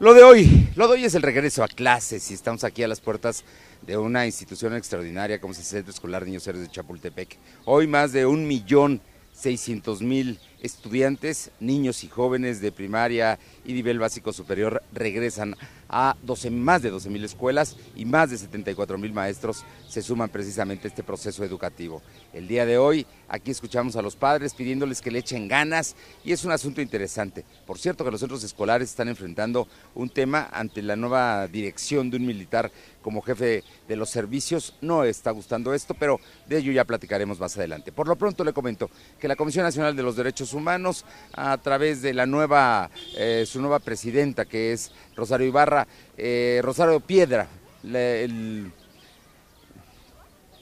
Lo de hoy, lo de hoy es el regreso a clases y estamos aquí a las puertas de una institución extraordinaria como es el Centro Escolar Niños Héroes de Chapultepec. Hoy más de un millón seiscientos mil estudiantes, niños y jóvenes de primaria y nivel básico superior regresan a 12, más de 12 mil escuelas y más de 74 mil maestros se suman precisamente a este proceso educativo. El día de hoy aquí escuchamos a los padres pidiéndoles que le echen ganas y es un asunto interesante. Por cierto que los centros escolares están enfrentando un tema ante la nueva dirección de un militar como jefe de los servicios. No está gustando esto, pero de ello ya platicaremos más adelante. Por lo pronto le comento que la Comisión Nacional de los Derechos Humanos a través de la nueva, eh, su nueva presidenta que es Rosario Ibarra, eh, Rosario Piedra,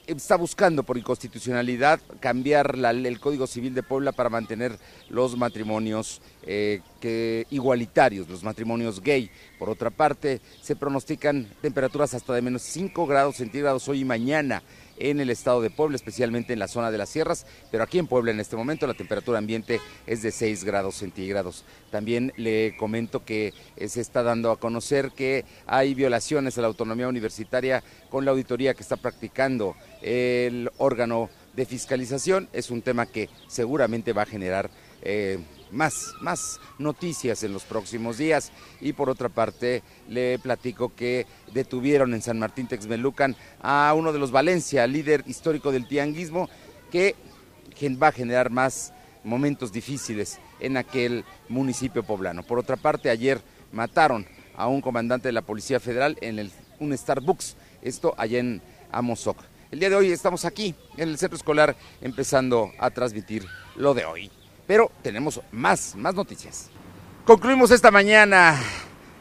está buscando por inconstitucionalidad cambiar el Código Civil de Puebla para mantener los matrimonios eh, igualitarios, los matrimonios gay. Por otra parte, se pronostican temperaturas hasta de menos 5 grados centígrados hoy y mañana en el estado de Puebla, especialmente en la zona de las sierras, pero aquí en Puebla en este momento la temperatura ambiente es de 6 grados centígrados. También le comento que eh, se está dando a conocer que hay violaciones a la autonomía universitaria con la auditoría que está practicando el órgano de fiscalización. Es un tema que seguramente va a generar eh, más, más noticias en los próximos días. Y por otra parte, le platico que detuvieron en San Martín Texmelucan a uno de los Valencia, líder histórico del tianguismo, que va a generar más momentos difíciles en aquel municipio poblano. Por otra parte, ayer mataron a un comandante de la Policía Federal en un Starbucks, esto allá en Amozoc. El día de hoy estamos aquí en el centro escolar empezando a transmitir lo de hoy. Pero tenemos más, más noticias. Concluimos esta mañana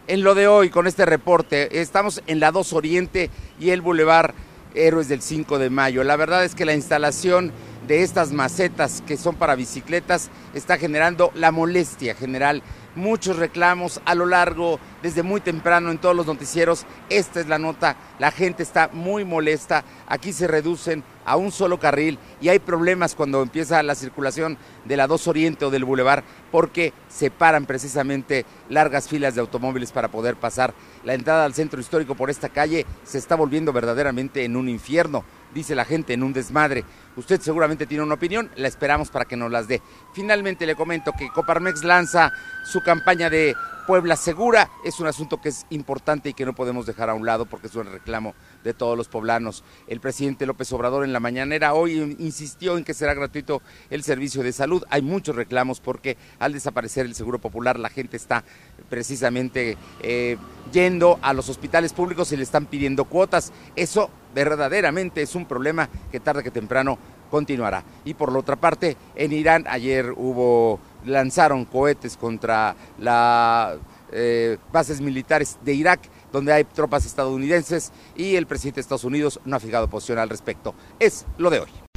en lo de hoy con este reporte. Estamos en la 2 Oriente y el Boulevard Héroes del 5 de Mayo. La verdad es que la instalación de estas macetas que son para bicicletas está generando la molestia general muchos reclamos a lo largo, desde muy temprano en todos los noticieros. Esta es la nota, la gente está muy molesta, aquí se reducen a un solo carril y hay problemas cuando empieza la circulación de la 2 Oriente o del Boulevard porque se paran precisamente largas filas de automóviles para poder pasar. La entrada al centro histórico por esta calle se está volviendo verdaderamente en un infierno dice la gente, en un desmadre. Usted seguramente tiene una opinión, la esperamos para que nos las dé. Finalmente le comento que Coparmex lanza su campaña de Puebla Segura. Es un asunto que es importante y que no podemos dejar a un lado porque es un reclamo de todos los poblanos. El presidente López Obrador en la mañanera hoy insistió en que será gratuito el servicio de salud. Hay muchos reclamos porque al desaparecer el Seguro Popular la gente está precisamente eh, yendo a los hospitales públicos y le están pidiendo cuotas. Eso verdaderamente es un problema que tarde que temprano continuará. Y por la otra parte, en Irán ayer hubo, lanzaron cohetes contra las eh, bases militares de Irak, donde hay tropas estadounidenses y el presidente de Estados Unidos no ha fijado posición al respecto. Es lo de hoy.